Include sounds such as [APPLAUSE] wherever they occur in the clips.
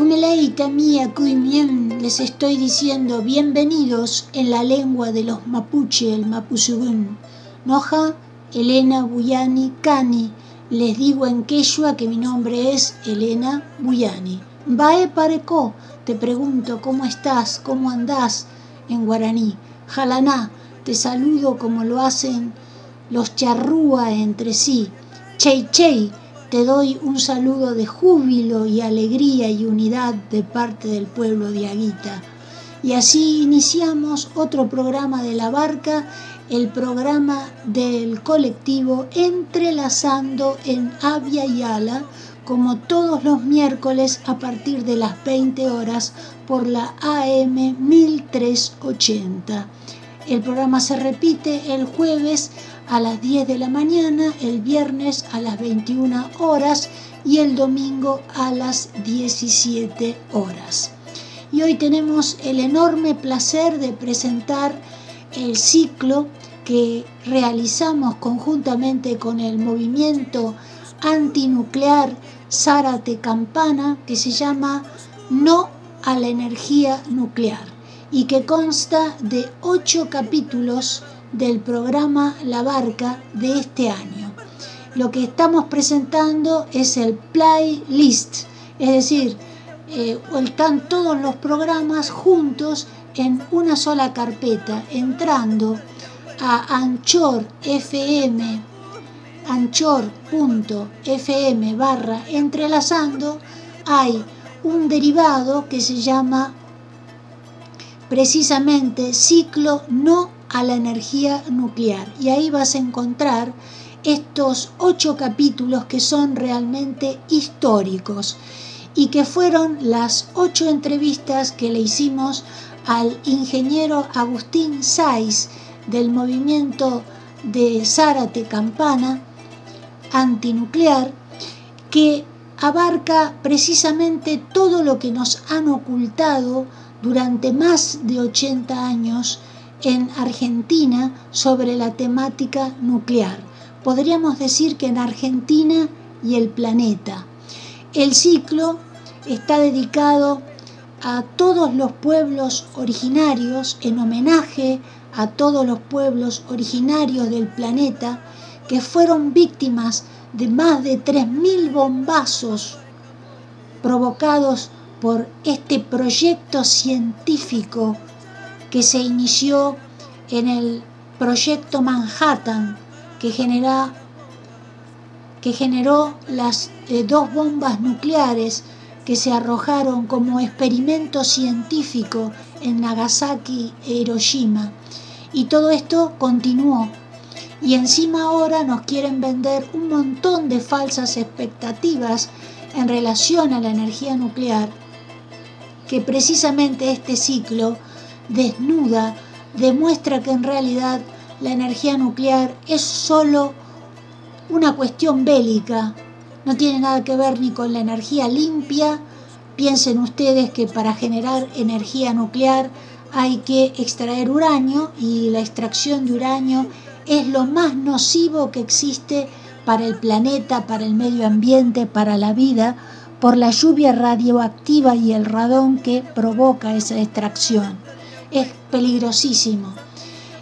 Mía Cuimien, les estoy diciendo bienvenidos en la lengua de los mapuche, el mapuzugún. Noja, Elena Buyani Cani, les digo en quechua que mi nombre es Elena Buyani. Bae pareco, te pregunto cómo estás, cómo andás en guaraní. Jalaná, te saludo como lo hacen los charrúa entre sí. Chey chey, te doy un saludo de júbilo y alegría y unidad de parte del pueblo de Aguita. Y así iniciamos otro programa de la barca, el programa del colectivo Entrelazando en Avia y Ala, como todos los miércoles a partir de las 20 horas por la AM 1380. El programa se repite el jueves a las 10 de la mañana, el viernes a las 21 horas y el domingo a las 17 horas. Y hoy tenemos el enorme placer de presentar el ciclo que realizamos conjuntamente con el movimiento antinuclear Zárate Campana, que se llama No a la energía nuclear y que consta de ocho capítulos del programa La Barca de este año. Lo que estamos presentando es el playlist, es decir, eh, están todos los programas juntos en una sola carpeta, entrando a Anchor FM, anchor.fm barra entrelazando, hay un derivado que se llama precisamente ciclo no a la energía nuclear. Y ahí vas a encontrar estos ocho capítulos que son realmente históricos y que fueron las ocho entrevistas que le hicimos al ingeniero Agustín Saiz del movimiento de Zárate Campana antinuclear que abarca precisamente todo lo que nos han ocultado durante más de 80 años en Argentina sobre la temática nuclear. Podríamos decir que en Argentina y el planeta. El ciclo está dedicado a todos los pueblos originarios, en homenaje a todos los pueblos originarios del planeta que fueron víctimas de más de 3.000 bombazos provocados por este proyecto científico que se inició en el proyecto Manhattan que, que generó las eh, dos bombas nucleares que se arrojaron como experimento científico en Nagasaki e Hiroshima. Y todo esto continuó. y encima ahora nos quieren vender un montón de falsas expectativas en relación a la energía nuclear, que precisamente este ciclo desnuda, demuestra que en realidad la energía nuclear es solo una cuestión bélica, no tiene nada que ver ni con la energía limpia, piensen ustedes que para generar energía nuclear hay que extraer uranio y la extracción de uranio es lo más nocivo que existe para el planeta, para el medio ambiente, para la vida, por la lluvia radioactiva y el radón que provoca esa extracción. Es peligrosísimo.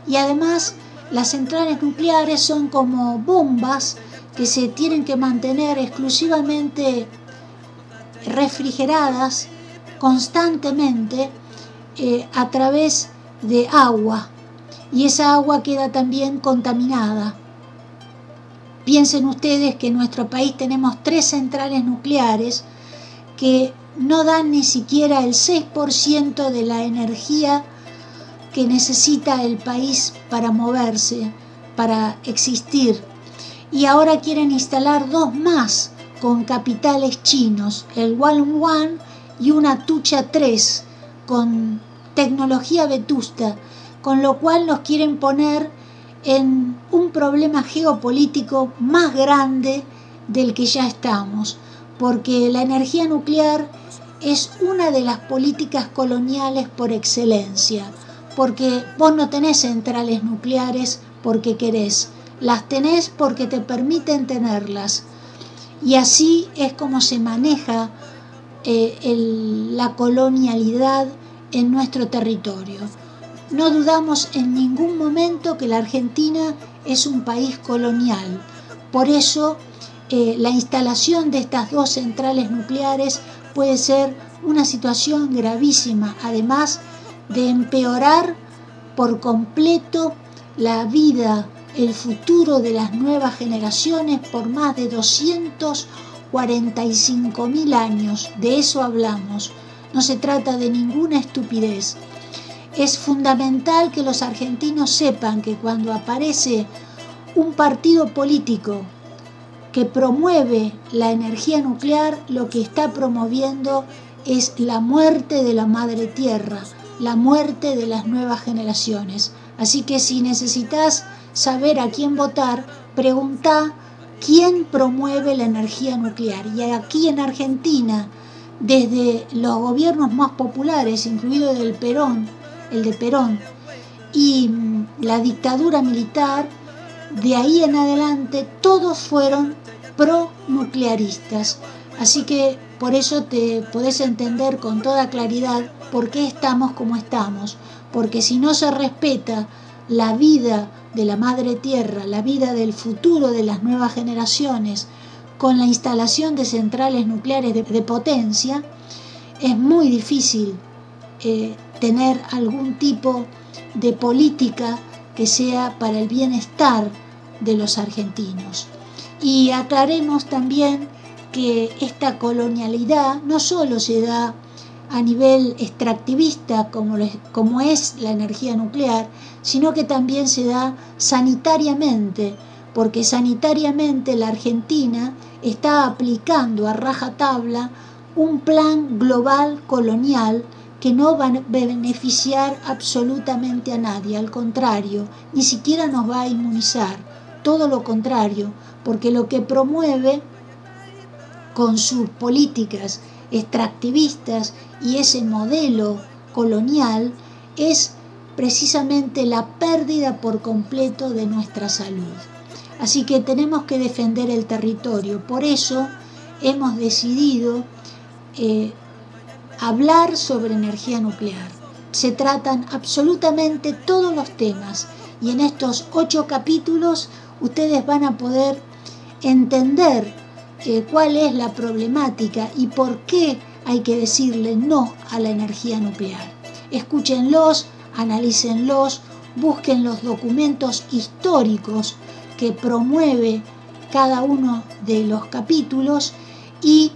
Y además las centrales nucleares son como bombas que se tienen que mantener exclusivamente refrigeradas constantemente eh, a través de agua y esa agua queda también contaminada. Piensen ustedes que en nuestro país tenemos tres centrales nucleares que no dan ni siquiera el 6% de la energía que necesita el país para moverse, para existir. Y ahora quieren instalar dos más con capitales chinos, el One y una Tucha 3 con tecnología vetusta, con lo cual nos quieren poner en un problema geopolítico más grande del que ya estamos, porque la energía nuclear es una de las políticas coloniales por excelencia, porque vos no tenés centrales nucleares porque querés, las tenés porque te permiten tenerlas. Y así es como se maneja eh, la colonialidad en nuestro territorio. No dudamos en ningún momento que la Argentina es un país colonial. Por eso eh, la instalación de estas dos centrales nucleares puede ser una situación gravísima, además de empeorar por completo la vida, el futuro de las nuevas generaciones por más de 245 mil años. De eso hablamos. No se trata de ninguna estupidez. Es fundamental que los argentinos sepan que cuando aparece un partido político que promueve la energía nuclear, lo que está promoviendo es la muerte de la madre tierra, la muerte de las nuevas generaciones. Así que si necesitas saber a quién votar, pregunta quién promueve la energía nuclear. Y aquí en Argentina, desde los gobiernos más populares, incluido el Perón, el de Perón, y mm, la dictadura militar, de ahí en adelante todos fueron pro-nuclearistas. Así que por eso te podés entender con toda claridad por qué estamos como estamos. Porque si no se respeta la vida de la madre tierra, la vida del futuro de las nuevas generaciones, con la instalación de centrales nucleares de, potencia, es muy difícil eh, tener algún tipo de política que sea para el bienestar de los argentinos. Y aclaremos también que esta colonialidad no solo se da a nivel extractivista como, es la energía nuclear, sino que también se da sanitariamente, porque sanitariamente la Argentina está aplicando a rajatabla un plan global colonial que no va a beneficiar absolutamente a nadie, al contrario, ni siquiera nos va a inmunizar, todo lo contrario, porque lo que promueve con sus políticas extractivistas y ese modelo colonial es precisamente la pérdida por completo de nuestra salud. Así que tenemos que defender el territorio. Por eso hemos decidido eh, hablar sobre energía nuclear. Se tratan absolutamente todos los temas y en estos ocho capítulos ustedes van a poder entender eh, cuál es la problemática y por qué hay que decirle no a la energía nuclear. Escúchenlos, analícenlos, busquen los documentos históricos que promueve cada uno de los capítulos y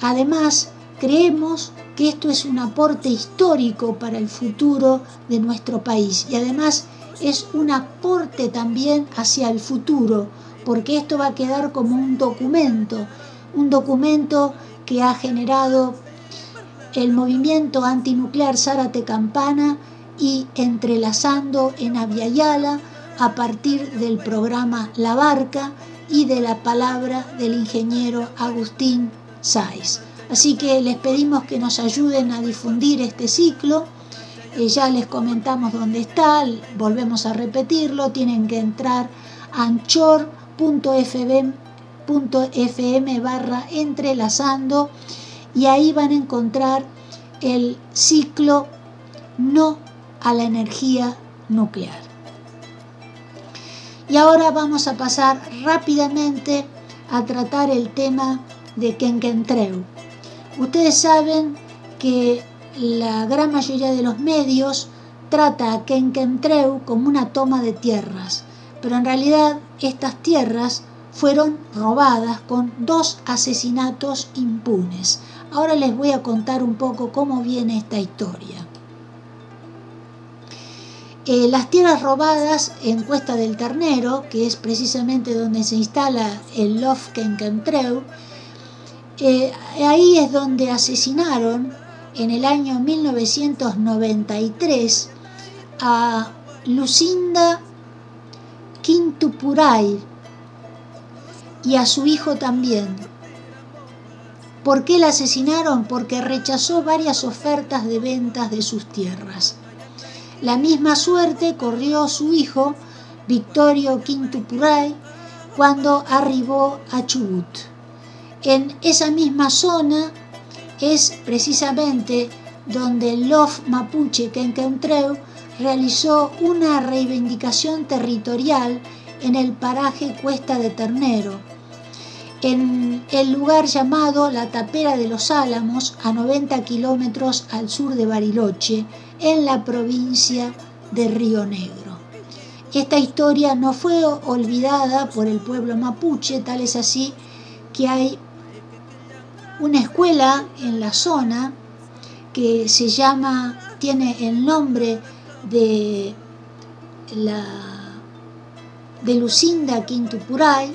además creemos que esto es un aporte histórico para el futuro de nuestro país y además es un aporte también hacia el futuro, porque esto va a quedar como un documento, un documento que ha generado el movimiento antinuclear Zárate Campana y entrelazando en Aviala a partir del programa La Barca y de la palabra del ingeniero Agustín Sáez. Así que les pedimos que nos ayuden a difundir este ciclo. Eh, ya les comentamos dónde está, volvemos a repetirlo, tienen que entrar a anchor.fm barra entrelazando y ahí van a encontrar el ciclo no a la energía nuclear. Y ahora vamos a pasar rápidamente a tratar el tema de Kenkentreu. Ustedes saben que la gran mayoría de los medios trata a Kenkentreu como una toma de tierras, pero en realidad estas tierras fueron robadas con dos asesinatos impunes. Ahora les voy a contar un poco cómo viene esta historia. Eh, las tierras robadas en Cuesta del Ternero, que es precisamente donde se instala el Lofkenkentreu, eh, ahí es donde asesinaron en el año 1993 a Lucinda Quintupuray y a su hijo también, ¿Por qué la asesinaron? Porque rechazó varias ofertas de ventas de sus tierras. La misma suerte corrió su hijo, Victorio Quintupuray, cuando arribó a Chubut. En esa misma zona es precisamente donde el Lof Mapuche Quenquentreu realizó una reivindicación territorial en el paraje Cuesta de Ternero, en el lugar llamado La Tapera de los Álamos, a 90 kilómetros al sur de Bariloche, en la provincia de Río Negro. Esta historia no fue olvidada por el pueblo mapuche, tal es así que hay una escuela en la zona que se llama, tiene el nombre de la de Lucinda Quintupuray,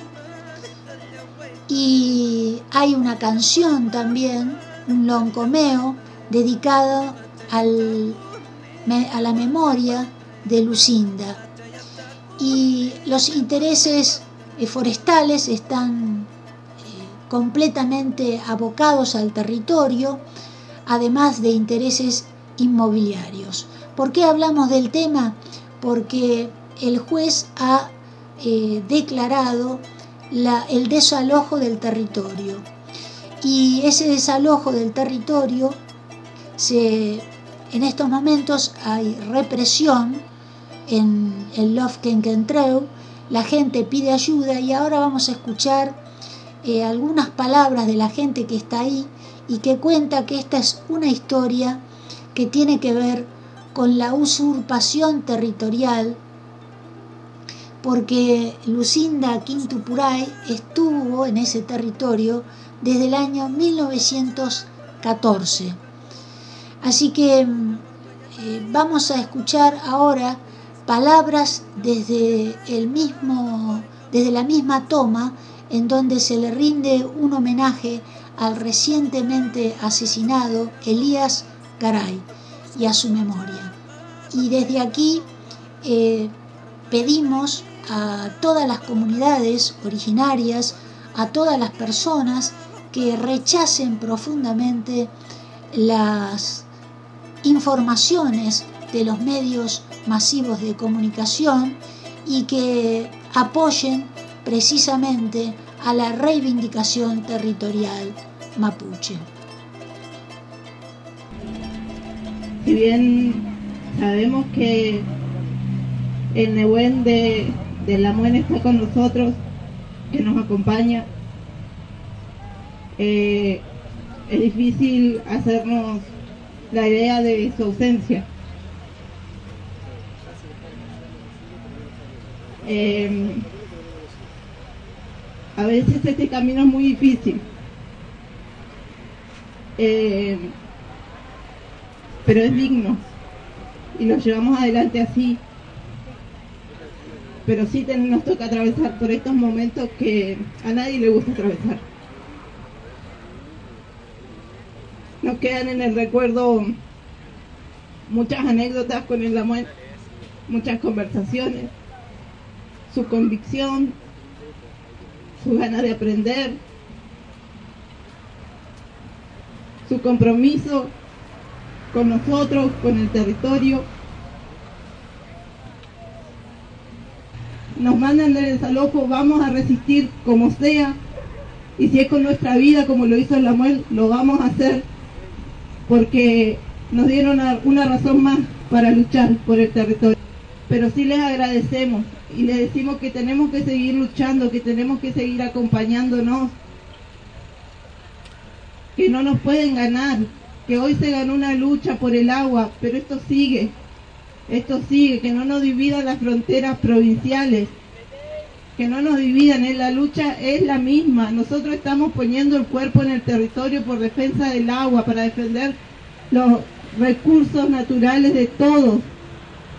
y hay una canción también, un loncomeo, dedicado al, a la memoria de Lucinda. Y los intereses eh, forestales están eh, completamente abocados al territorio, además de intereses inmobiliarios. ¿Por qué hablamos del tema? Porque el juez ha eh, declarado el desalojo del territorio. Y ese desalojo del territorio, se, en estos momentos hay represión en el Lofkenkentreu, la gente pide ayuda y ahora vamos a escuchar eh, algunas palabras de la gente que está ahí y que cuenta que esta es una historia que tiene que ver con la usurpación territorial porque Lucinda Quintupuray estuvo en ese territorio desde el año 1914. Así que eh, vamos a escuchar ahora palabras desde el mismo desde la misma toma en donde se le rinde un homenaje al recientemente asesinado Elías Garay y a su memoria. Y desde aquí eh, pedimos a todas las comunidades originarias, a todas las personas que rechacen profundamente las informaciones de los medios masivos de comunicación y que apoyen precisamente a la reivindicación territorial mapuche. Si bien sabemos que el Nehuen de de la Muena está con nosotros, que nos acompaña. Eh, es difícil hacernos la idea de su ausencia. Eh, a veces este camino es muy difícil, eh, pero es digno y lo llevamos adelante así pero sí nos toca atravesar por estos momentos que a nadie le gusta atravesar. Nos quedan en el recuerdo muchas anécdotas con el amor, muchas conversaciones, su convicción, su ganas de aprender, su compromiso con nosotros, con el territorio. Nos mandan del desalojo, vamos a resistir como sea, y si es con nuestra vida, como lo hizo Lamuel, lo vamos a hacer, porque nos dieron una razón más para luchar por el territorio. Pero sí les agradecemos y les decimos que tenemos que seguir luchando, que tenemos que seguir acompañándonos, que no nos pueden ganar, que hoy se ganó una lucha por el agua, pero esto sigue, esto sigue, que no nos dividan las fronteras provinciales, que no nos dividan, la lucha es la misma, nosotros estamos poniendo el cuerpo en el territorio por defensa del agua, para defender los recursos naturales de todos.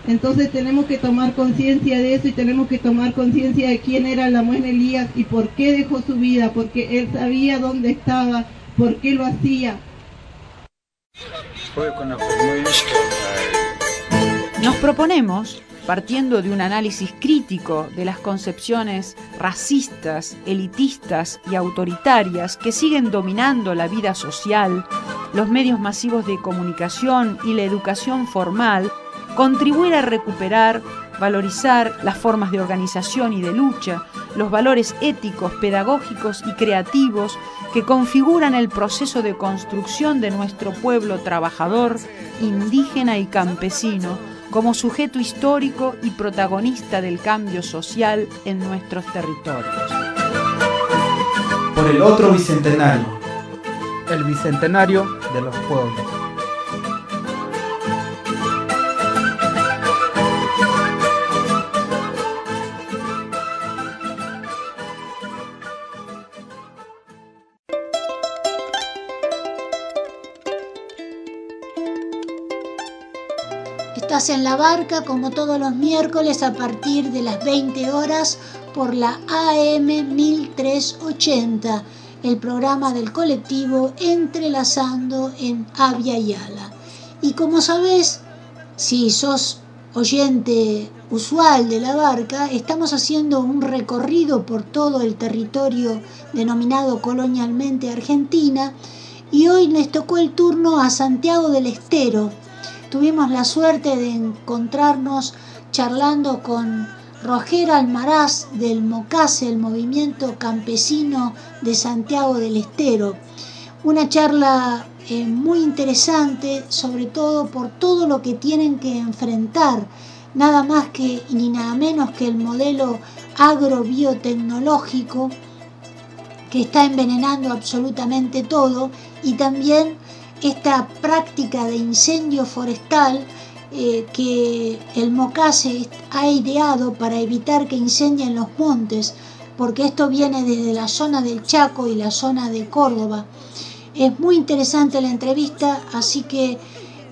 Entonces tenemos que tomar conciencia de eso y tenemos que tomar conciencia de quién era la mujer Elías y por qué dejó su vida, porque él sabía dónde estaba, por qué lo hacía. Nos proponemos, partiendo de un análisis crítico de las concepciones racistas, elitistas y autoritarias que siguen dominando la vida social, los medios masivos de comunicación y la educación formal, contribuir a recuperar, valorizar las formas de organización y de lucha, los valores éticos, pedagógicos y creativos que configuran el proceso de construcción de nuestro pueblo trabajador, indígena y campesino, como sujeto histórico y protagonista del cambio social en nuestros territorios. Por el otro bicentenario, el bicentenario de los pueblos. Estás en la barca como todos los miércoles a partir de las 20 horas por la AM 1380 el programa del colectivo Entrelazando en Avia Yala. Y como sabes, si sos oyente usual de la barca, estamos haciendo un recorrido por todo el territorio denominado colonialmente Argentina y hoy les tocó el turno a Santiago del Estero. Tuvimos la suerte de encontrarnos charlando con Roger Almaraz del MOCASE, el Movimiento Campesino de Santiago del Estero. Una charla eh, muy interesante, sobre todo por todo lo que tienen que enfrentar, nada más que ni nada menos que el modelo agrobiotecnológico que está envenenando absolutamente todo y también esta práctica de incendio forestal eh, que el Mocase ha ideado para evitar que incendien los montes, porque esto viene desde la zona del Chaco y la zona de Córdoba. Es muy interesante la entrevista, así que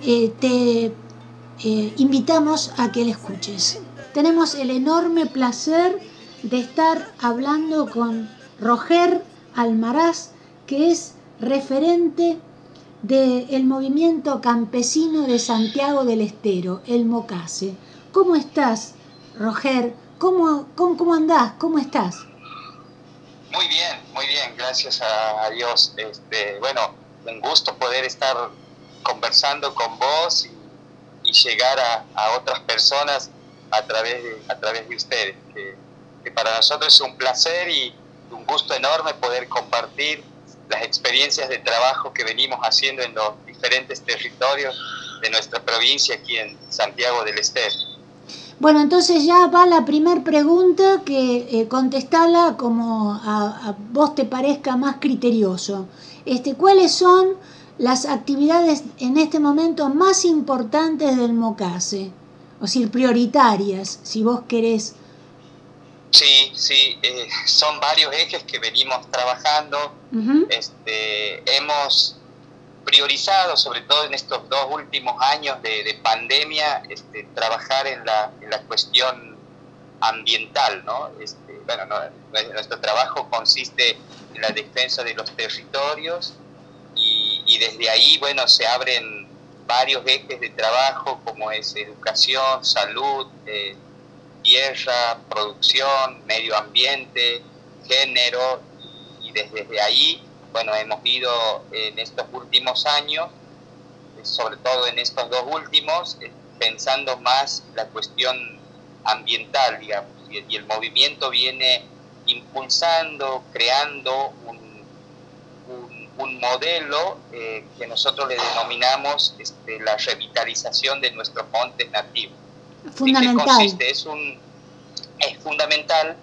eh, te eh, invitamos a que la escuches. Tenemos el enorme placer de estar hablando con Roger Almaraz, que es referente del movimiento campesino de Santiago del Estero, el Mocase. ¿Cómo estás, Roger? ¿Cómo, cómo, andás? ¿Cómo estás? Muy bien, muy bien, gracias a, Dios. Este, bueno, un gusto poder estar conversando con vos y, llegar a, otras personas a través de, a través de ustedes, que para nosotros es un placer y un gusto enorme poder compartir las experiencias de trabajo que venimos haciendo en los diferentes territorios de nuestra provincia aquí en Santiago del Estero. Bueno, entonces ya va la primera pregunta que eh, como a, vos te parezca más criterioso. Este, ¿Cuáles son las actividades en este momento más importantes del MOCASE? O decir, prioritarias, si vos querés Sí, sí, eh, son varios ejes que venimos trabajando. este, hemos priorizado, sobre todo en estos dos últimos años de, pandemia, este, trabajar en la, en la cuestión ambiental, ¿no? Este, bueno, nuestro trabajo consiste en la defensa de los territorios y, desde ahí, bueno, se abren varios ejes de trabajo como es educación, salud, eh, tierra, producción, medio ambiente, género y desde ahí, bueno, hemos ido en estos últimos años, sobre todo en estos dos últimos, eh, pensando más la cuestión ambiental, digamos, y, el movimiento viene impulsando, creando un, modelo eh, que nosotros le denominamos este, la revitalización de nuestros montes nativos. Fundamental. Es, un, es fundamental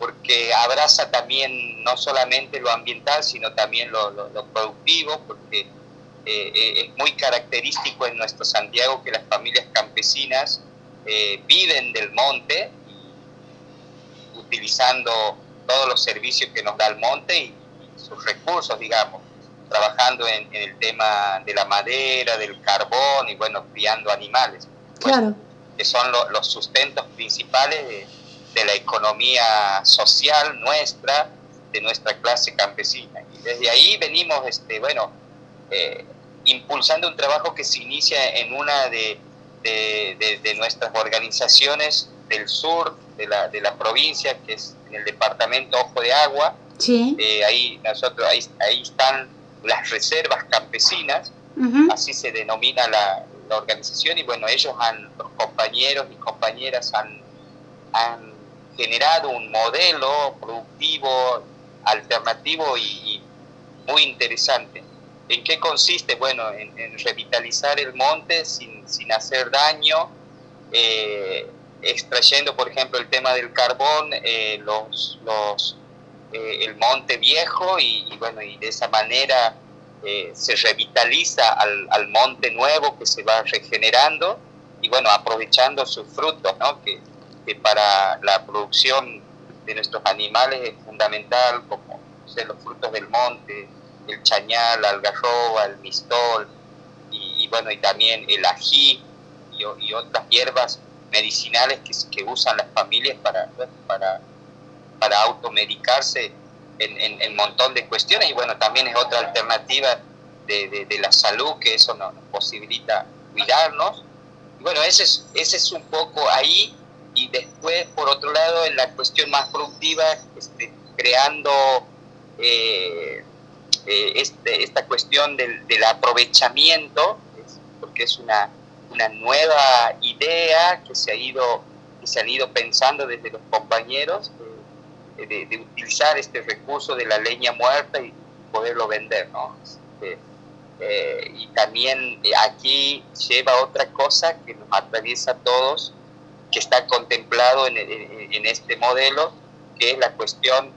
porque abraza también no solamente lo ambiental, sino también lo, productivo, porque eh, eh, es muy característico en nuestro Santiago que las familias campesinas eh, viven del monte, utilizando todos los servicios que nos da el monte y, sus recursos, digamos, trabajando en, el tema de la madera, del carbón y bueno, criando animales. Claro. Que son los sustentos principales de, la economía social nuestra, de nuestra clase campesina. Y desde ahí venimos, este, bueno, eh, impulsando un trabajo que se inicia en una de de, nuestras organizaciones del sur de la, de la provincia, que es en el departamento Ojo de Agua. Eh, ahí, nosotros, ahí, ahí están las reservas campesinas, así se denomina la, la, organización, y bueno, ellos han, los compañeros y compañeras han, han generado un modelo productivo, alternativo y muy interesante. ¿En qué consiste? Bueno, en, revitalizar el monte sin, sin hacer daño, eh, extrayendo, por ejemplo, el tema del carbón, eh, los, los, eh, el monte viejo y, bueno, y de esa manera se revitaliza al, al, monte nuevo que se va regenerando y bueno, aprovechando sus frutos, ¿no? que, que para la producción de nuestros animales es fundamental, como los frutos del monte, el chañal, algarroba, el mistol y, bueno, y también el ají y, otras hierbas medicinales que, que, usan las familias para, para, para automedicarse en, un montón de cuestiones y bueno, también es otra alternativa de, de, la salud que eso nos, posibilita cuidarnos. Y bueno, ese es, ese es un poco ahí y después, por otro lado, en la cuestión más productiva, este, creando eh, eh, este, esta cuestión del, aprovechamiento, porque es una, una, nueva idea que se, ha ido, que se han ido pensando desde los compañeros de, utilizar este recurso de la leña muerta y poderlo vender. ¿no? Este, eh, y también eh, aquí lleva otra cosa que nos atraviesa a todos, que está contemplado en, en, este modelo, que es la cuestión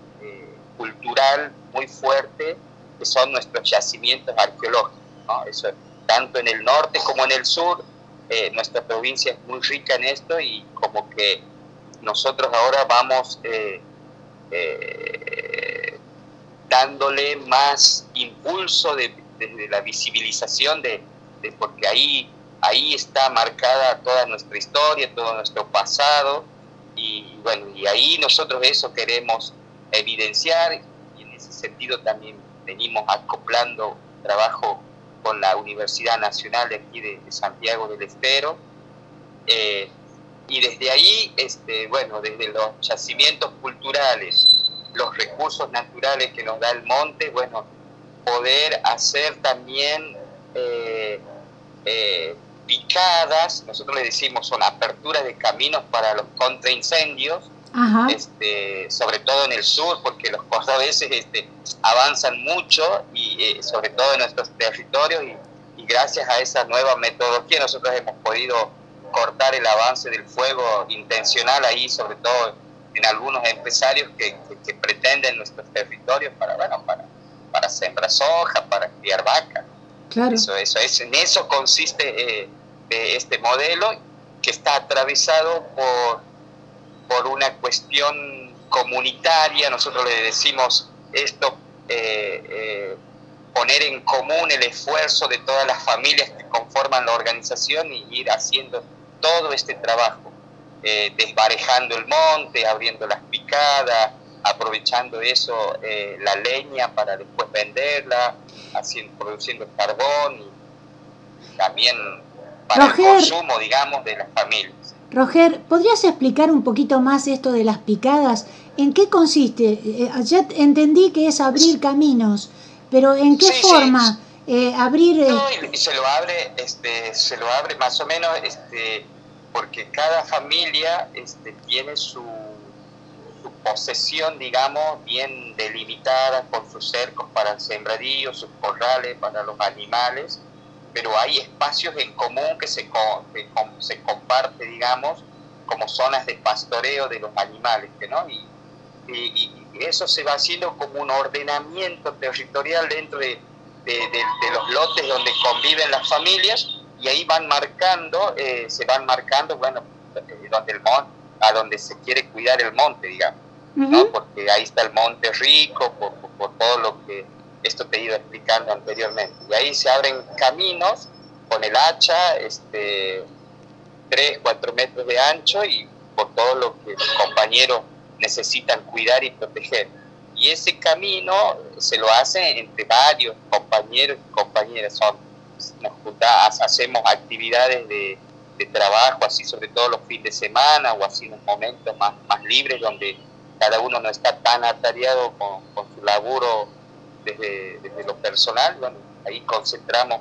cultural muy fuerte son nuestros yacimientos arqueológicos. Eso, tanto en el norte como en el sur, eh, nuestra provincia es muy rica en esto y como que nosotros ahora vamos eh, eh, dándole más impulso de, la visibilización de, porque ahí, ahí está marcada toda nuestra historia, todo nuestro pasado y bueno, y ahí nosotros eso queremos evidenciar y en ese sentido también venimos acoplando trabajo con la Universidad Nacional de aquí de, Santiago del Estero. Eh, y desde ahí, este, bueno, desde los yacimientos culturales, los recursos naturales que nos da el monte, bueno, poder hacer también eh, eh, picadas, nosotros le decimos son aperturas de caminos para los contraincendios, este, sobre todo en el sur, porque los cordobeses este, avanzan mucho y eh, sobre todo en nuestros territorios y, gracias a esa nueva metodología nosotros hemos podido cortar el avance del fuego intencional ahí, sobre todo en algunos empresarios que, pretenden nuestros territorios para, bueno, para, para sembrar soja, para criar vaca. Claro. Eso, eso es, en eso consiste eh, este modelo que está atravesado por por una cuestión comunitaria, nosotros le decimos esto, eh, eh, poner en común el esfuerzo de todas las familias que conforman la organización y ir haciendo todo este trabajo. eh, desbarejando el monte, abriendo las picadas, aprovechando eso, eh, la leña para después venderla, haciendo, produciendo carbón y también para el consumo, digamos, de las familias. Roger, ¿podrías explicar un poquito más esto de las picadas? ¿En qué consiste? Eh, ya entendí que es abrir caminos, pero ¿en qué forma? Eh, abrir... No, y se lo abre, este, se lo abre más o menos, este, porque cada familia este, tiene su, su posesión, digamos, bien delimitada con sus cercos para el sembradío, sus corrales para los animales, pero hay espacios en común que se, que se comparte, digamos, como zonas de pastoreo de los animales, ¿no? Y, y, eso se va haciendo como un ordenamiento territorial dentro de, de, los lotes donde conviven las familias y ahí van marcando, eh, se van marcando, bueno, eh, donde el monte, a donde se quiere cuidar el monte, digamos, ¿no? Porque ahí está el monte rico, por, por, todo lo que esto te ido explicando anteriormente. Y ahí se abren caminos con el hacha, este, 3, 4 metros de ancho y por todo lo que los compañeros necesitan cuidar y proteger. Y ese camino se lo hace entre varios compañeros y compañeras. Son, nos juntamos, hacemos actividades de, de, trabajo, así sobre todo los fines de semana o así en momentos más, más libres donde cada uno no está tan atareado con, con su laburo desde, desde, lo personal. Bueno, ahí concentramos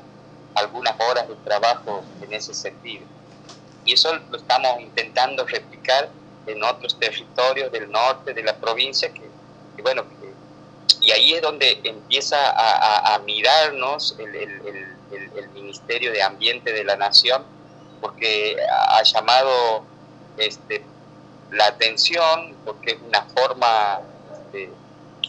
algunas horas de trabajo en ese sentido. Y eso lo estamos intentando replicar en otros territorios del norte de la provincia que, bueno, y ahí es donde empieza a, mirarnos el, Ministerio de Ambiente de la Nación, porque ha llamado este, la atención, porque es una forma este,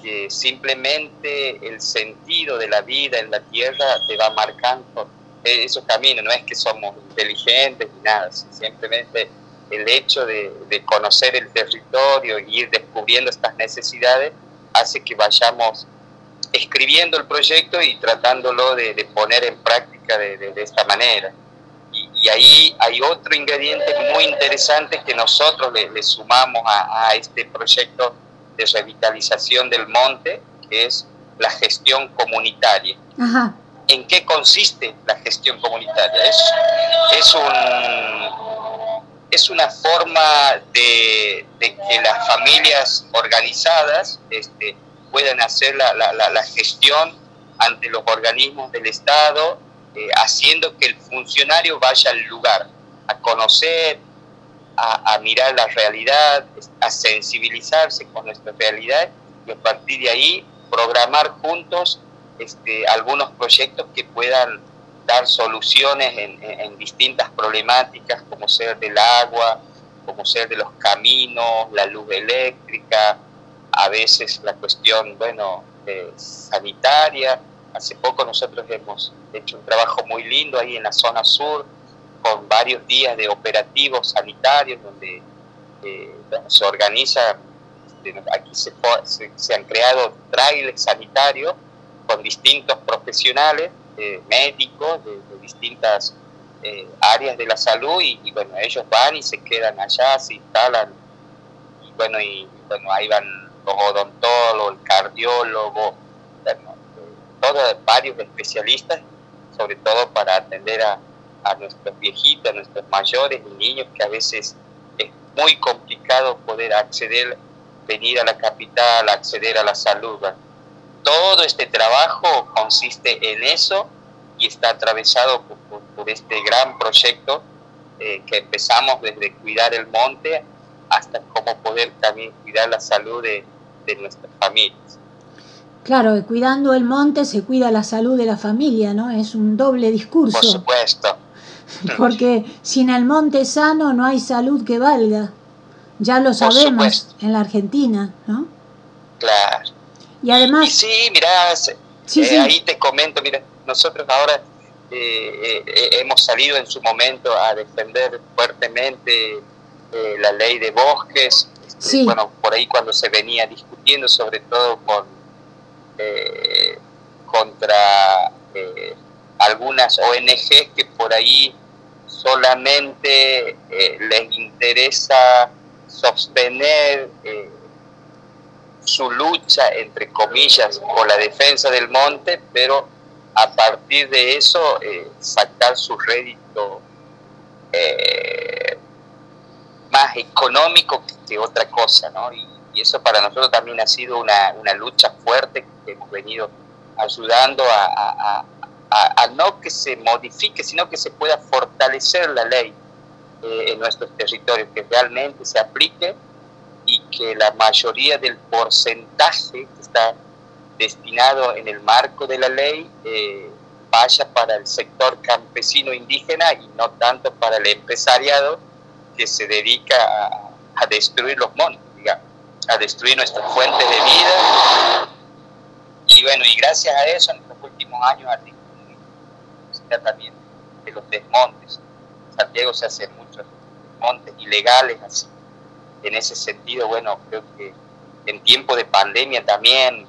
que simplemente el sentido de la vida en la tierra te va marcando esos caminos, no es que somos inteligentes ni nada, simplemente el hecho de, conocer el territorio y ir descubriendo estas necesidades hace que vayamos escribiendo el proyecto y tratándolo de, poner en práctica de, esta manera. Y, ahí hay otro ingrediente muy interesante que nosotros le, sumamos a, este proyecto de revitalización del monte, que es la gestión comunitaria. ¿En qué consiste la gestión comunitaria? Es, es un es una forma de, que las familias organizadas este, puedan hacer la, gestión ante los organismos del Estado, eh, haciendo que el funcionario vaya al lugar, a conocer, a, mirar la realidad, a sensibilizarse con nuestra realidad y a partir de ahí programar juntos este, algunos proyectos que puedan dar soluciones en, distintas problemáticas, como ser del agua, como ser de los caminos, la luz eléctrica, a veces la cuestión, bueno, sanitaria. Hace poco nosotros hemos hecho un trabajo muy lindo ahí en la zona sur, con varios días de operativos sanitarios, donde eh, se organiza, este, aquí se, se han creado trailers sanitarios con distintos profesionales eh, médicos de, distintas eh, áreas de la salud y, bueno, ellos van y se quedan allá, se instalan y bueno, y bueno, ahí van los odontólogos, el cardiólogo, bueno, todos varios especialistas, sobre todo para atender a, a nuestros viejitos, a nuestros mayores y niños que a veces es muy complicado poder acceder, venir a la capital, acceder a la salud todo este trabajo consiste en eso y está atravesado por, este gran proyecto eh, que empezamos desde cuidar el monte hasta cómo poder también cuidar la salud de, nuestras familias. Claro, cuidando el monte se cuida la salud de la familia, ¿no? Es un doble discurso. Por supuesto. [LAUGHS] Porque sin el monte sano no hay salud que valga. Ya lo sabemos en la Argentina, ¿no? Claro. Y además... sí, mira, eh, ahí te comento, mira, nosotros ahora eh, eh, hemos salido en su momento a defender fuertemente la ley de bosques, este, bueno, por ahí cuando se venía discutiendo sobre todo con contra algunas ONGs que por ahí solamente eh, les interesa sostener eh, su lucha, entre comillas, por la defensa del monte, pero a partir de eso eh, sacar su rédito más económico que otra cosa, ¿no? Y, eso para nosotros también ha sido una, una lucha fuerte que hemos venido ayudando a, a, no que se modifique, sino que se pueda fortalecer la ley eh, en nuestros territorios, que realmente se aplique que la mayoría del porcentaje que está destinado en el marco de la ley eh, vaya para el sector campesino indígena y no tanto para el empresariado que se dedica a, destruir los montes, a destruir nuestras fuentes de vida. Y bueno, y gracias a eso en los últimos años también de los desmontes. Santiago se hace muchos desmontes ilegales así. En ese sentido, bueno, creo que en tiempo de pandemia también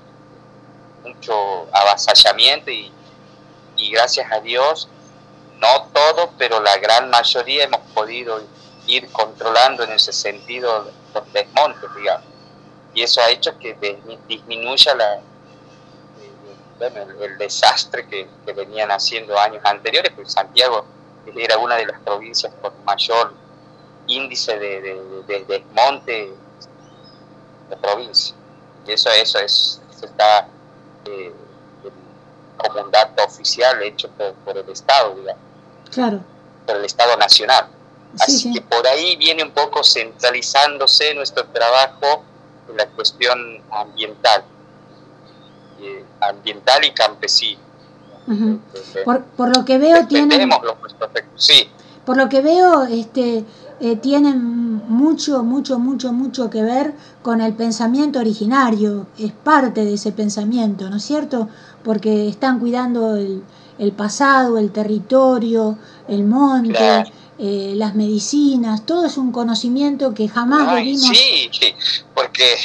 mucho avasallamiento y, gracias a Dios, no todo, pero la gran mayoría hemos podido ir controlando en ese sentido los desmontes, digamos. Y eso ha hecho que disminuya la, el, desastre que, venían haciendo años anteriores, porque Santiago era una de las provincias con mayor índice de, desmonte de provincia. Y eso, eso, es, está eh, como un dato oficial hecho por, el Estado, digamos. Claro. Por el Estado Nacional. Así que por ahí viene un poco centralizándose nuestro trabajo en la cuestión ambiental ambiental y campesino. por, lo que veo tienen sí. por lo que veo este eh, tienen mucho mucho mucho mucho que ver con el pensamiento originario. Es parte de ese pensamiento no es cierto porque están cuidando el, el pasado el territorio el monte eh, las medicinas, todo es un conocimiento que jamás Ay, Sí, porque,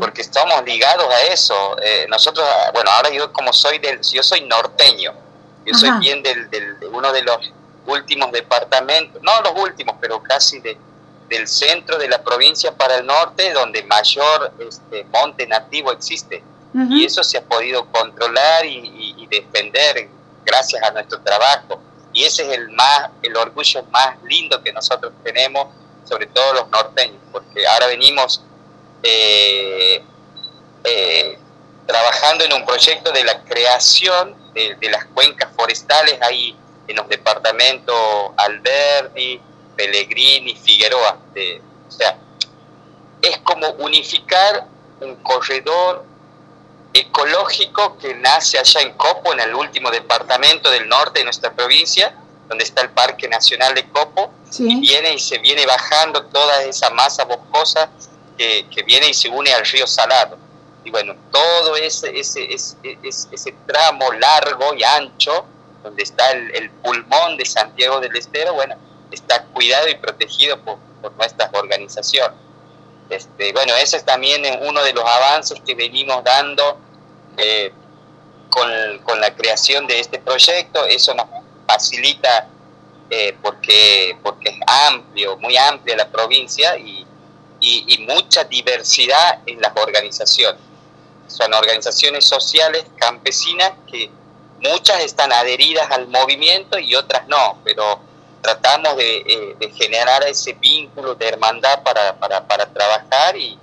porque estamos ligados a eso. Eh, nosotros, bueno, ahora yo como soy del, yo soy norteño, yo soy bien del, del, de uno de los últimos departamentos, no los últimos, pero casi de, del centro de la provincia para el norte, donde mayor este, monte nativo existe. Y eso se ha podido controlar y defender gracias a nuestro trabajo. Y ese es el, más, el orgullo más lindo que nosotros tenemos, sobre todo los norteños, porque ahora venimos eh, eh, trabajando en un proyecto de la creación de, las cuencas forestales. Ahí en los departamentos Alberdi, Pellegrini, Figueroa. o sea, es como unificar un corredor ecológico que nace allá en Copo, en el último departamento del norte de nuestra provincia, donde está el Parque Nacional de Copo, y viene y se viene bajando toda esa masa boscosa que, viene y se une al río Salado. Y bueno, todo ese, ese, ese, ese tramo largo y ancho, donde está el, pulmón de Santiago del Estero, bueno, está cuidado y protegido por, por nuestras organizaciones. Este, bueno, ese es también uno de los avances que venimos dando eh, con, la creación de este proyecto. Eso nos facilita eh, porque, porque es amplio, muy amplia la provincia y, mucha diversidad en las organizaciones. Son organizaciones sociales campesinas que muchas están adheridas al movimiento y otras no, pero tratamos de, eh, generar ese vínculo de hermandad para, para, trabajar y,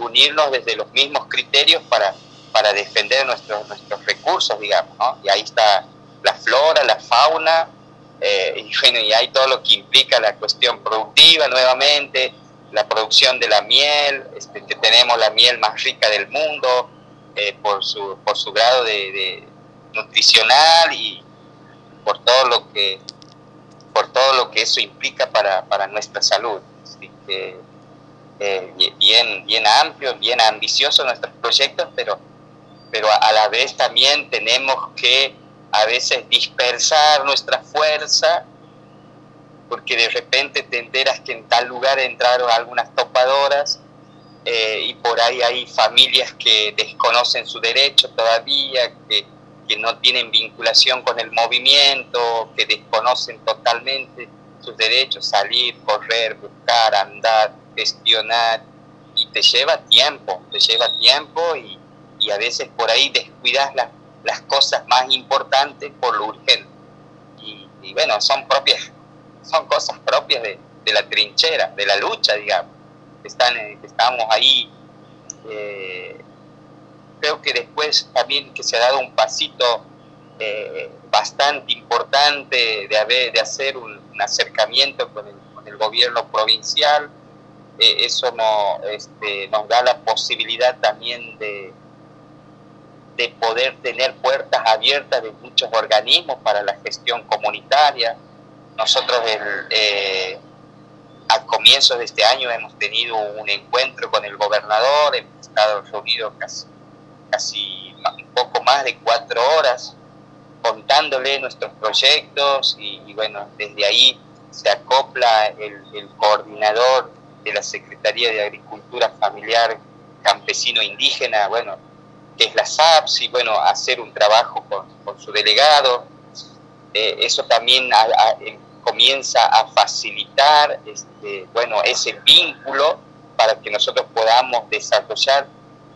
unirnos desde los mismos criterios para, para defender nuestros, nuestros recursos, digamos, ¿no? Y ahí está la flora, la fauna, eh, y bueno, y hay todo lo que implica la cuestión productiva nuevamente, la producción de la miel, este, que tenemos la miel más rica del mundo eh, por, su, por su grado de, nutricional y por todo lo que por todo lo que eso implica para, para nuestra salud. Así que eh, bien, bien amplio, bien ambicioso nuestros proyectos, pero pero a, la vez también tenemos que a veces dispersar nuestra fuerza, porque de repente te enteras que en tal lugar entraron algunas topadoras eh, y por ahí hay familias que desconocen su derecho todavía, que, que, no tienen vinculación con el movimiento, que desconocen totalmente sus derechos, salir, correr, buscar, andar, gestionar, y te lleva tiempo, te lleva tiempo y, y a veces por ahí descuidas las, las cosas más importantes por lo urgente. Y, bueno, son propias, son cosas propias de, de, la trinchera, de la lucha, digamos. Están, estamos ahí. Eh, creo que después también que se ha dado un pasito eh, bastante importante de, haber, de hacer un, acercamiento con el, gobierno provincial. Eh, eso este, nos da la posibilidad también de, de poder tener puertas abiertas de muchos organismos para la gestión comunitaria. Nosotros el, eh, a comienzos de este año hemos tenido un encuentro con el gobernador, hemos estado reunidos casi, casi un poco más de cuatro horas contándole nuestros proyectos y, y bueno, desde ahí se acopla el, el, coordinador de la Secretaría de Agricultura Familiar Campesino Indígena, bueno, que es la SAPS, y bueno, hacer un trabajo con, con su delegado. Eh, eso también a, a, comienza a facilitar, este, bueno, ese vínculo para que nosotros podamos desarrollar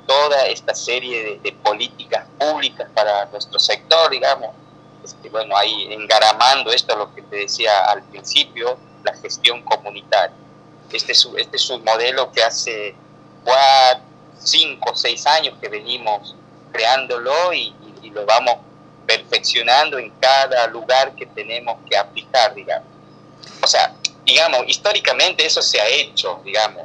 toda esta serie de, de, políticas públicas para nuestro sector, digamos. Este, bueno, ahí engaramando esto, lo que te decía al principio, la gestión comunitaria. Este es, este es un modelo que hace cuatro, cinco, seis años que venimos creándolo y, y, y lo vamos perfeccionando en cada lugar que tenemos que aplicar, digamos. O sea, digamos, históricamente eso se ha hecho, digamos,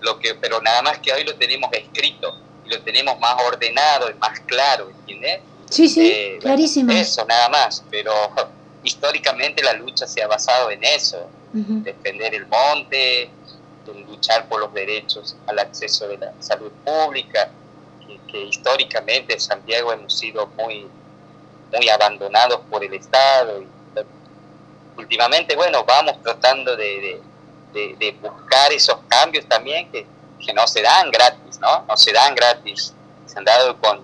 lo que, pero nada más que hoy lo tenemos escrito lo tenemos más ordenado y más claro, ¿entiendes? Sí, sí, eh, clarísimo. Eso, nada más, pero [LAUGHS] históricamente la lucha se ha basado en eso, uh -huh. defender el monte, luchar por los derechos al acceso de la salud pública, que, que históricamente en Santiago hemos sido muy muy abandonados por el Estado. Y, últimamente, bueno, vamos tratando de, de, de, buscar esos cambios también que, que, no se dan gratis, ¿no? No se dan gratis. Se han dado con,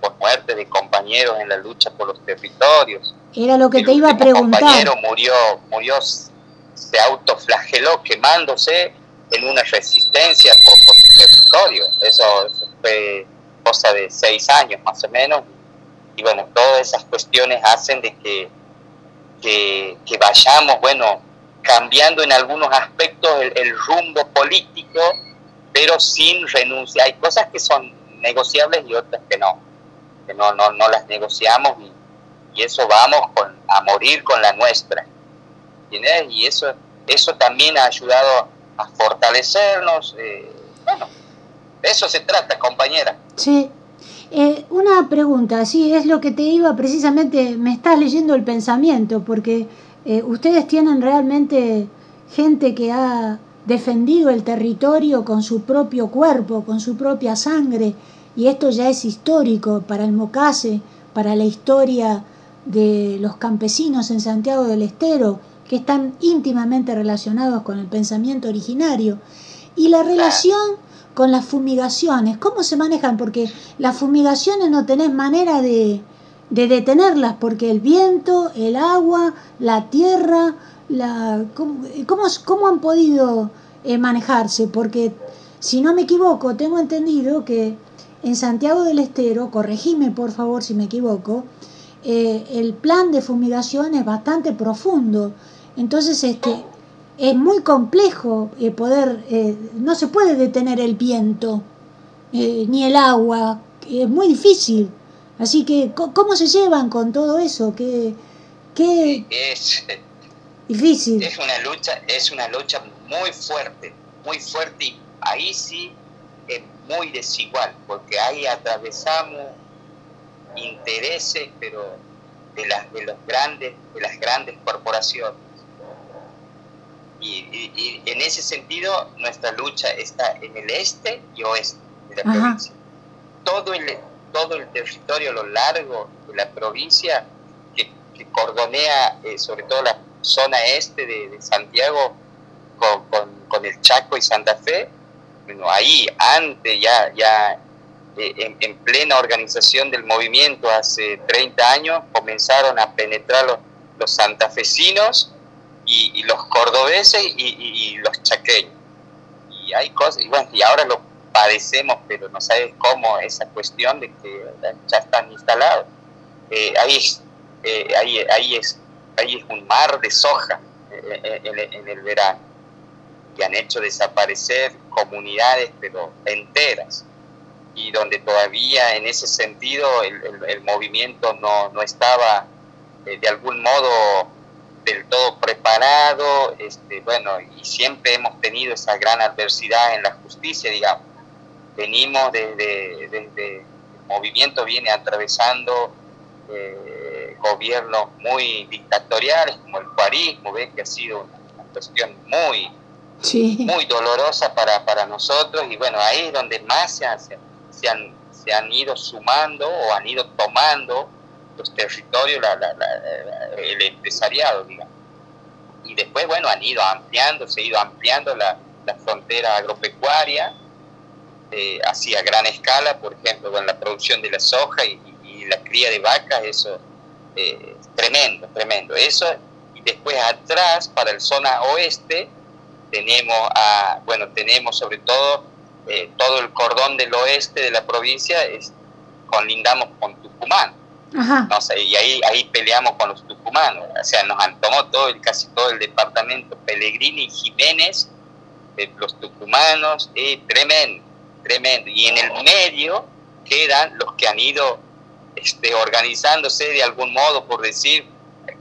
por muerte de compañeros en la lucha por los territorios. Era lo que el te iba a preguntar. compañero murió, murió, se autoflageló quemándose en una resistencia por, por su territorio. Eso, eso fue cosa de seis años más o menos y bueno, todas esas cuestiones hacen de que, que, que vayamos, bueno, cambiando en algunos aspectos el, el, rumbo político, pero sin renuncia. Hay cosas que son negociables y otras que no, que no, no, no las negociamos y, eso vamos con, a morir con la nuestra. ¿Entiendes? Y eso, eso también ha ayudado a fortalecernos. Eh, bueno, de eso se trata, compañera. Sí, eh, una pregunta, sí, es lo que te iba precisamente, me estás leyendo el pensamiento, porque eh, ustedes tienen realmente gente que ha defendido el territorio con su propio cuerpo, con su propia sangre, y esto ya es histórico para el Mocase, para la historia de los campesinos en Santiago del Estero, que están íntimamente relacionados con el pensamiento originario. Y la relación con las fumigaciones, ¿cómo se manejan? Porque las fumigaciones no tenés manera de, de detenerlas, porque el viento, el agua, la tierra, la, ¿cómo, cómo, cómo han podido eh, manejarse? Porque, si no me equivoco, tengo entendido que en Santiago del Estero, corregime por favor si me equivoco, eh, el plan de fumigación es bastante profundo. Entonces, este, es muy complejo eh, poder, eh, no se puede detener el viento ni el agua, es muy difícil. Así que, ¿cómo se llevan con todo eso? ¿Qué, qué difícil? Es una lucha, es una lucha muy fuerte, muy fuerte y ahí sí es muy desigual, porque ahí atravesamos intereses, pero de las de los grandes, de las grandes corporaciones y, y, y, en ese sentido nuestra lucha está en el este y oeste de la Ajá. provincia. Todo el, todo el territorio a lo largo de la provincia que, que cordonea eh, sobre todo la zona este de, Santiago con, con, con, el Chaco y Santa Fe, bueno, ahí antes ya, ya eh, en, en, plena organización del movimiento hace 30 años comenzaron a penetrar los, los santafesinos y, los cordobeses y, los chaqueños. Y hay cosas, y bueno, y ahora lo padecemos, pero no sabes cómo esa cuestión de que ya están instalados. Eh, ahí, eh, ahí, ahí, es, ahí es un mar de soja eh, en, el verano y han hecho desaparecer comunidades, pero enteras y donde todavía en ese sentido el, movimiento no, no estaba de algún modo del todo preparado, este, bueno, y siempre hemos tenido esa gran adversidad en la justicia, digamos. Venimos desde, desde el movimiento, viene atravesando eh, gobiernos muy dictatoriales, como el cuarismo, ¿ves? que ha sido una, cuestión muy, muy dolorosa para, para nosotros, y bueno, ahí es donde más se, se, han, se han ido sumando o han ido tomando los territorios, el empresariado, digamos. Y después, bueno, han ido ampliando, se ha ido ampliando la, frontera agropecuaria eh, hacia gran escala, por ejemplo, con la producción de la soja y, la cría de vacas, eso eh, tremendo, tremendo. Eso, y después atrás, para el zona oeste, tenemos, a, bueno, tenemos sobre todo eh, todo el cordón del oeste de la provincia, es, colindamos con Tucumán. No sé, y ahí, ahí peleamos con los tucumanos, o sea, nos han tomado todo el, casi todo el departamento Pellegrini y Jiménez, los tucumanos, eh, tremendo, tremendo. Y en el medio quedan los que han ido este, organizándose de algún modo, por decir,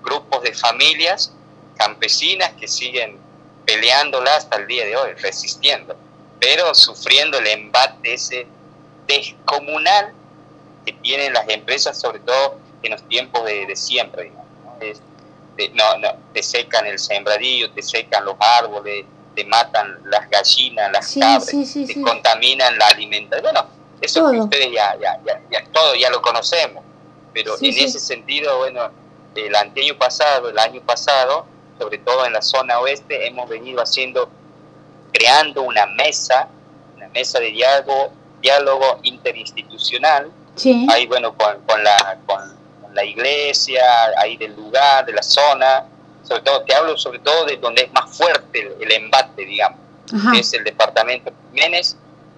grupos de familias campesinas que siguen peleándola hasta el día de hoy, resistiendo, pero sufriendo el embate ese descomunal que tienen las empresas, sobre todo en los tiempos de, siempre. ¿no? no, te secan el sembradillo, te secan los árboles, te matan las gallinas, las cabras, te contaminan la alimentación. Bueno, eso que ustedes ya, ya, ya, todo ya lo conocemos, pero en ese sentido, bueno, el año pasado, el año pasado, sobre todo en la zona oeste, hemos venido haciendo, creando una mesa, una mesa de diálogo, diálogo interinstitucional, Ahí, bueno, con, con, la, con, la iglesia, ahí del lugar, de la zona, sobre todo, te hablo sobre todo de donde es más fuerte el, embate, digamos, que es el departamento de Jiménez,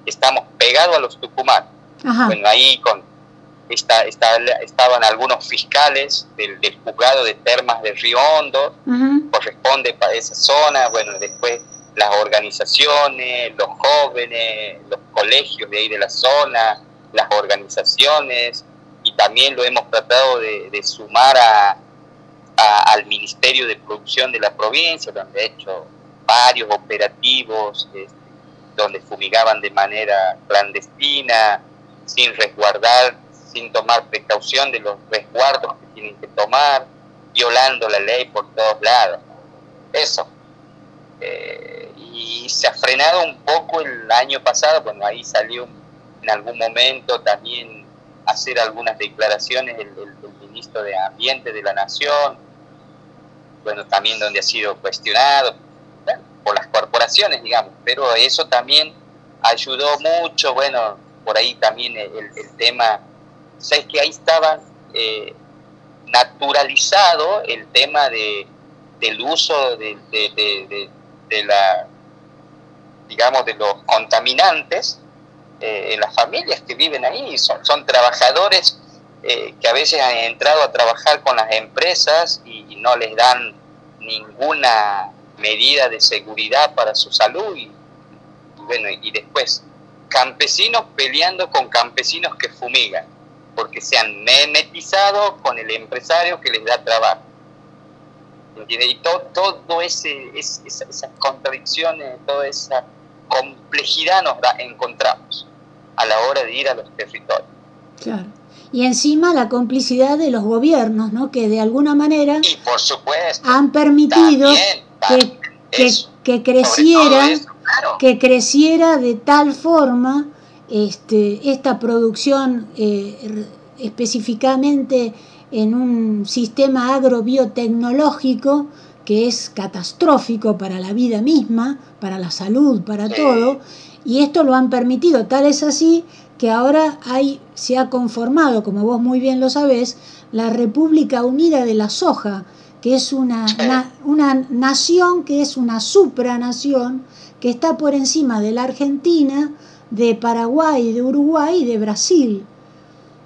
estamos pegados a los Tucumán. Bueno, ahí con está, estaban algunos fiscales del, del, juzgado de Termas de Río Hondo, corresponde para esa zona, bueno, después las organizaciones, los jóvenes, los colegios de ahí de la zona, las organizaciones y también lo hemos tratado de, sumar a, al Ministerio de Producción de la provincia, donde ha hecho varios operativos este, donde fumigaban de manera clandestina, sin resguardar, sin tomar precaución de los resguardos que tienen que tomar, violando la ley por todos lados. Eso. Eh, y se ha frenado un poco el año pasado, bueno, ahí salió en algún momento también hacer algunas declaraciones el, ministro de Ambiente de la Nación, bueno, también donde ha sido cuestionado digamos, pero eso también ayudó mucho, bueno, por ahí también el, tema, sabes que ahí estaba eh, naturalizado el tema de, del uso de, la, digamos, de los contaminantes eh, las familias que viven ahí, son, son trabajadores eh, que a veces han entrado a trabajar con las empresas y, no les dan ninguna medida de seguridad para su salud y, bueno, y después campesinos peleando con campesinos que fumigan, porque se han memetizado con el empresario que les da trabajo. Y todo, todo ese, esas contradicciones, toda esa complejidad nos da, encontramos a la hora de ir a los territorios. Claro. Y encima la complicidad de los gobiernos, ¿no? Que de alguna manera por supuesto, han permitido que, que, creciera, que creciera de tal forma este, esta producción eh, específicamente en un sistema agrobiotecnológico que es catastrófico para la vida misma, para la salud, para todo, y esto lo han permitido, tal es así que ahora hay, se ha conformado, como vos muy bien lo sabés, la República Unida de la Soja, que es una, una nación que es una supranación que está por encima de la Argentina, de Paraguay, de Uruguay y de Brasil,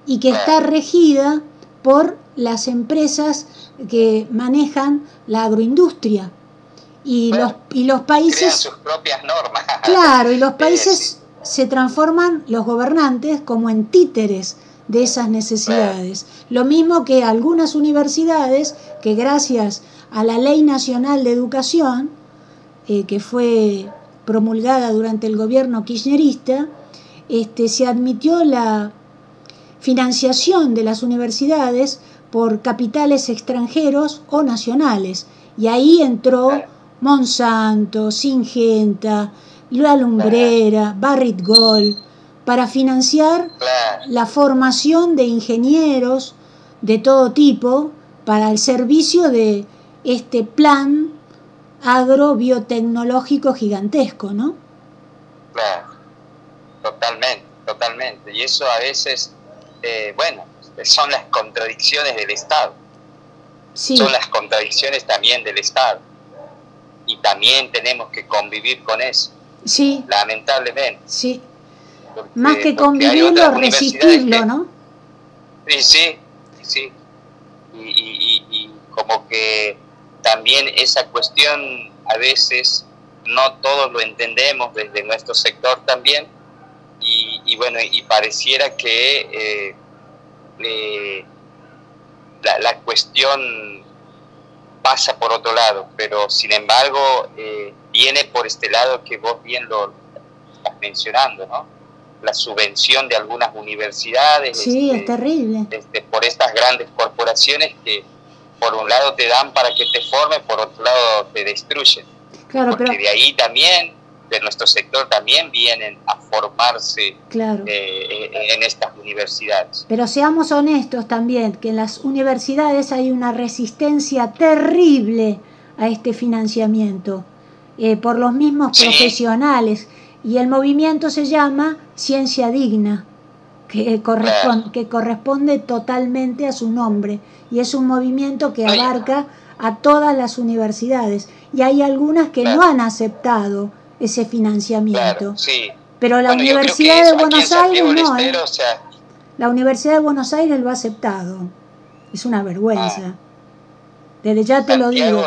y que está regida por las empresas que manejan la agroindustria. Y, los, y los países... sus propias normas. Claro, y los [LAUGHS] países se transforman, los gobernantes, como en títeres de esas necesidades. Lo mismo que algunas universidades que gracias a la Ley Nacional de Educación, eh, que fue promulgada durante el gobierno kirchnerista, este, se admitió la financiación de las universidades por capitales extranjeros o nacionales. Y ahí entró Monsanto, Singenta, La Lumbrera, Barrit Gold, para financiar la formación de ingenieros de todo tipo para el servicio de este plan agrobiotecnológico gigantesco, ¿no? Claro, totalmente, totalmente. Y eso a veces, eh, bueno, son las contradicciones del Estado. Son las contradicciones también del Estado. Y también tenemos que convivir con eso. Sí. Lamentablemente. Sí. Más que convivirlo, resistirlo, ¿no? Sí, sí, sí. y como que también esa cuestión a veces no todos lo entendemos desde nuestro sector también y, bueno, y pareciera que eh, la, cuestión pasa por otro lado, pero sin embargo eh, viene por este lado que vos bien lo estás mencionando, ¿no? La subvención de algunas universidades. Sí, es este, terrible. Este, por estas grandes corporaciones que, por un lado te dan para que te formes, por otro lado te destruyen. Claro, Porque de ahí también, de nuestro sector también vienen a formarse claro. Eh, en estas universidades. Pero seamos honestos también, que en las universidades hay una resistencia terrible a este financiamiento eh, por los mismos profesionales y el movimiento se llama Ciencia Digna que corresponde, que corresponde totalmente a su nombre y es un movimiento que abarca a todas las universidades y hay algunas que no han aceptado ese financiamiento. Pero la Universidad de Buenos Aires no. ¿eh? La Universidad de Buenos Aires lo ha aceptado. Es una vergüenza. Ah. Desde ya te lo digo.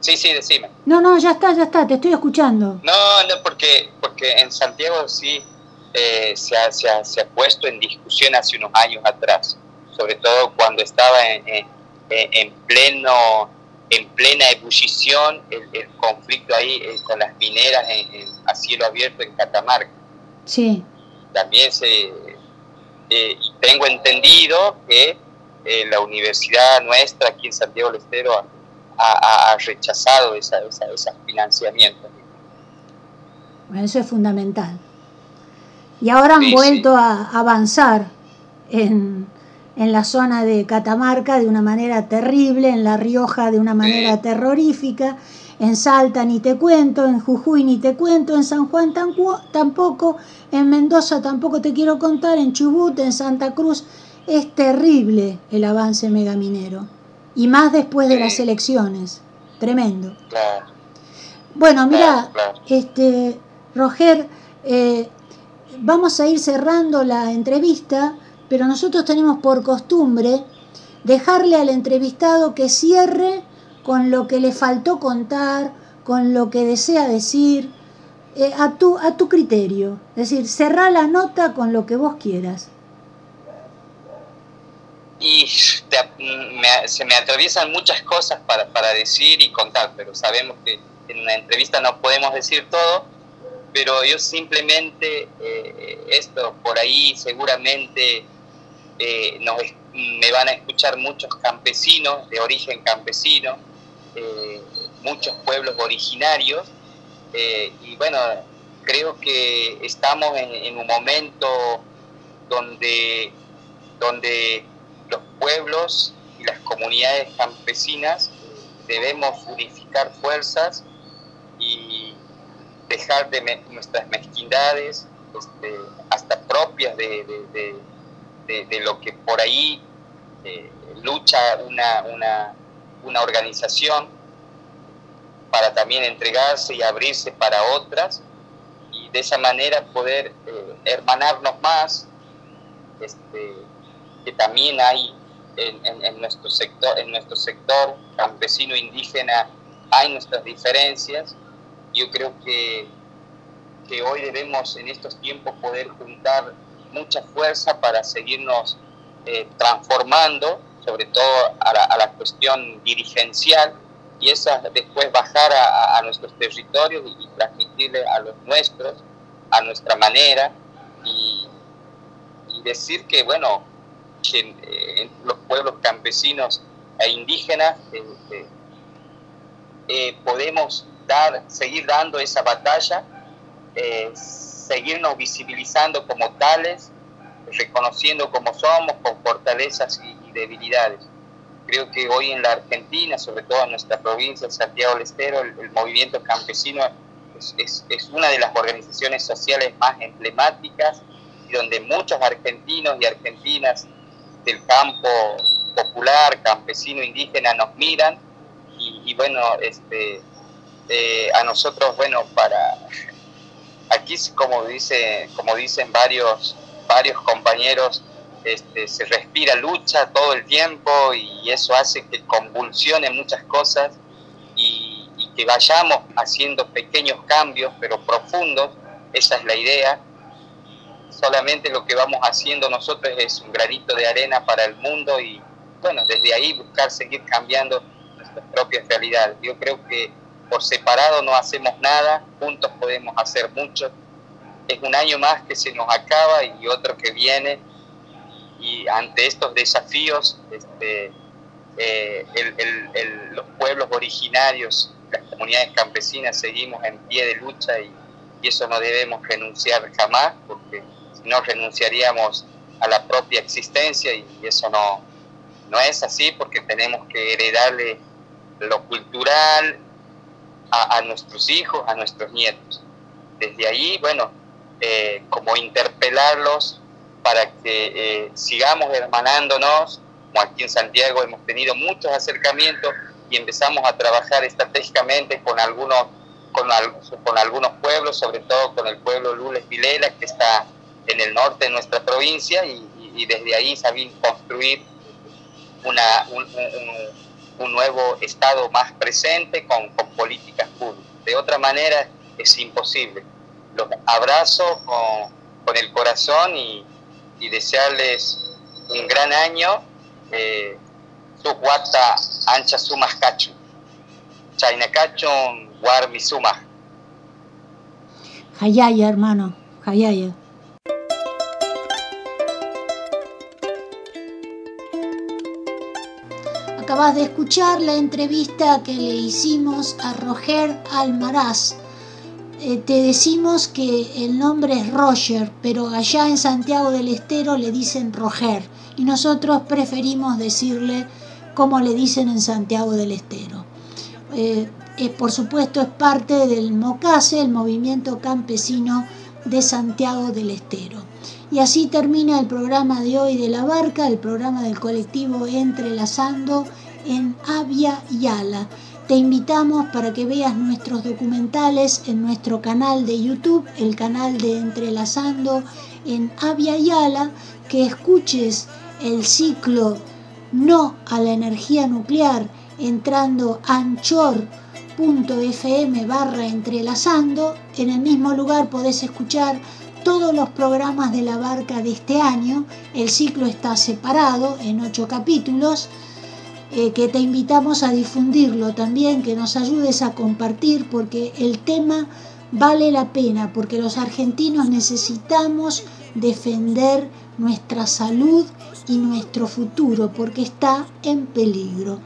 Sí, sí, decime. No, no, ya está, ya está, te estoy escuchando. No, no, porque, porque en Santiago sí eh, se, ha, se, ha, se, ha, puesto en discusión hace unos años atrás, sobre todo cuando estaba en, en, pleno en plena ebullición el, conflicto ahí eh, con las mineras a cielo abierto en Catamarca. Sí. También se eh, tengo entendido que la universidad nuestra aquí en Santiago del Estero ha, rechazado esa, esa, esos financiamientos. Bueno, eso es fundamental. Y ahora han vuelto a avanzar en, la zona de Catamarca de una manera terrible, en La Rioja de una manera terrorífica, en Salta ni te cuento, en Jujuy ni te cuento, en San Juan tampoco, en Mendoza tampoco te quiero contar, en Chubut, en Santa Cruz. Es terrible el avance megaminero. Y más después de las elecciones. Tremendo. Bueno, mira, este, Roger, eh, vamos a ir cerrando la entrevista, pero nosotros tenemos por costumbre dejarle al entrevistado que cierre con lo que le faltó contar, con lo que desea decir, eh, a, tu, a tu criterio. Es decir, cerrar la nota con lo que vos quieras. Y se me atraviesan muchas cosas para, para decir y contar, pero sabemos que en una entrevista no podemos decir todo pero yo simplemente eh, esto por ahí seguramente eh, me van a escuchar muchos campesinos de origen campesino, eh, muchos pueblos originarios y bueno, creo que estamos en, un momento donde, donde los pueblos y las comunidades campesinas debemos unificar fuerzas y dejar de nuestras mezquindades, este, hasta propias de, de, lo que por ahí eh, lucha una, una, una, organización para también entregarse y abrirse para otras y de esa manera poder eh, hermanarnos más, este, que también hay en, en, nuestro sector, en nuestro sector campesino indígena hay nuestras diferencias. Yo creo que, que hoy debemos en estos tiempos poder juntar mucha fuerza para seguirnos eh, transformando, sobre todo a la, a la, cuestión dirigencial, y esa después bajar a, a nuestros territorios y, y, transmitirle a los nuestros, a nuestra manera, y, y decir que, bueno, eh, los pueblos campesinos e indígenas eh, eh, podemos dar, seguir dando esa batalla, seguirnos visibilizando como tales, reconociendo como somos, con fortalezas y, y, debilidades. Creo que hoy en la Argentina, sobre todo en nuestra provincia, Santiago del Estero, el, el movimiento campesino es, es, es, una de las organizaciones sociales más emblemáticas y donde muchos argentinos y argentinas del campo popular, campesino, indígena nos miran y, bueno, este, eh, a nosotros, bueno, para aquí como dice, como dicen varios, varios compañeros, este, se respira lucha todo el tiempo y eso hace que convulsione muchas cosas y que vayamos haciendo pequeños cambios pero profundos, esa es la idea solamente lo que vamos haciendo nosotros es un granito de arena para el mundo y bueno, desde ahí buscar seguir cambiando nuestras propias realidades. Yo creo que por separado no hacemos nada, juntos podemos hacer mucho. Es un año más que se nos acaba y otro que viene y ante estos desafíos este, eh, el, el, los pueblos originarios, las comunidades campesinas seguimos en pie de lucha y, y eso no debemos renunciar jamás porque no renunciaríamos a la propia existencia y eso no, no es así porque tenemos que heredarle lo cultural a, nuestros hijos, a nuestros nietos. Desde ahí, bueno, eh, como interpelarlos para que eh, sigamos hermanándonos, aquí en Santiago hemos tenido muchos acercamientos y empezamos a trabajar estratégicamente con algunos, con algunos pueblos, sobre todo con el pueblo Lules Vilela, que está en el norte de nuestra provincia y, desde ahí saber construir una, un, nuevo Estado más presente con, políticas públicas. De otra manera es imposible. Los abrazo con, el corazón y, desearles un gran año. Eh, guata ancha sumas cacho. Chaina cacho guarmi suma. Hayaya, hermano. Hayaya. Acabas de escuchar la entrevista que le hicimos a Roger Almaraz. Eh, te decimos que el nombre es Roger, pero allá en Santiago del Estero le dicen Roger y nosotros preferimos decirle como le dicen en Santiago del Estero. Eh, por supuesto es parte del MOCASE, el Movimiento Campesino de Santiago del Estero. Y así termina el programa de hoy de la barca, el programa del colectivo Entrelazando en Avia Yala. Te invitamos para que veas nuestros documentales en nuestro canal de YouTube, el canal de Entrelazando en Avia Yala, que escuches el ciclo No a la energía nuclear entrando anchor.fm barra entrelazando. En el mismo lugar podés escuchar todos los programas de la barca de este año. El ciclo está separado en ocho capítulos. Eh, que te invitamos a difundirlo también, que nos ayudes a compartir, porque el tema vale la pena, porque los argentinos necesitamos defender nuestra salud y nuestro futuro, porque está en peligro.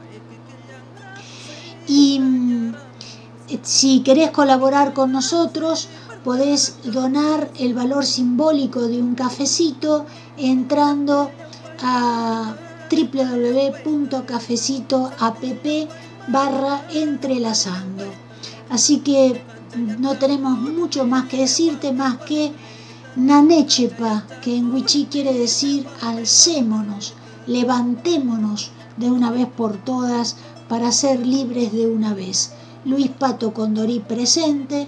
Y mm, si querés colaborar con nosotros, podés donar el valor simbólico de un cafecito entrando a www.cafecitoapp barra entrelazando. Así que no tenemos mucho más que decirte más que Nanechepa, que en Wichí quiere decir alcémonos, levantémonos de una vez por todas para ser libres de una vez. Luis Pato Condorí presente,